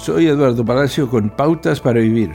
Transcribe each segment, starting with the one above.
Soy Eduardo Palacio con Pautas para Vivir.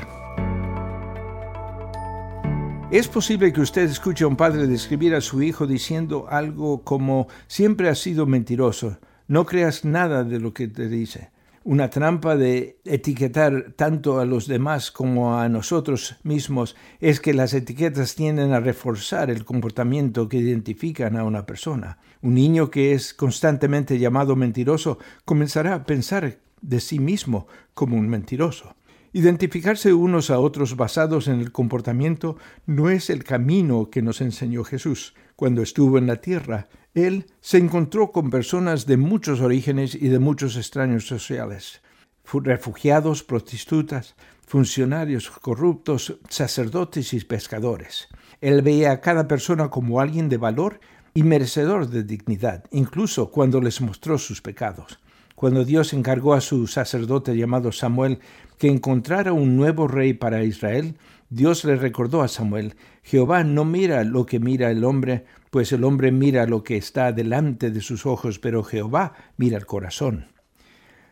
Es posible que usted escuche a un padre describir a su hijo diciendo algo como siempre ha sido mentiroso, no creas nada de lo que te dice. Una trampa de etiquetar tanto a los demás como a nosotros mismos es que las etiquetas tienden a reforzar el comportamiento que identifican a una persona. Un niño que es constantemente llamado mentiroso comenzará a pensar de sí mismo como un mentiroso. Identificarse unos a otros basados en el comportamiento no es el camino que nos enseñó Jesús. Cuando estuvo en la tierra, Él se encontró con personas de muchos orígenes y de muchos extraños sociales. Refugiados, prostitutas, funcionarios corruptos, sacerdotes y pescadores. Él veía a cada persona como alguien de valor y merecedor de dignidad, incluso cuando les mostró sus pecados. Cuando Dios encargó a su sacerdote llamado Samuel que encontrara un nuevo rey para Israel, Dios le recordó a Samuel, Jehová no mira lo que mira el hombre, pues el hombre mira lo que está delante de sus ojos, pero Jehová mira el corazón.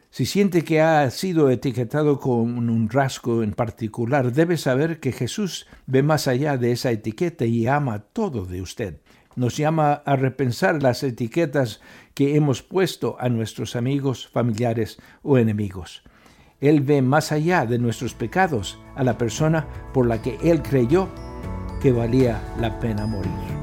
Si siente que ha sido etiquetado con un rasgo en particular, debe saber que Jesús ve más allá de esa etiqueta y ama todo de usted nos llama a repensar las etiquetas que hemos puesto a nuestros amigos, familiares o enemigos. Él ve más allá de nuestros pecados a la persona por la que Él creyó que valía la pena morir.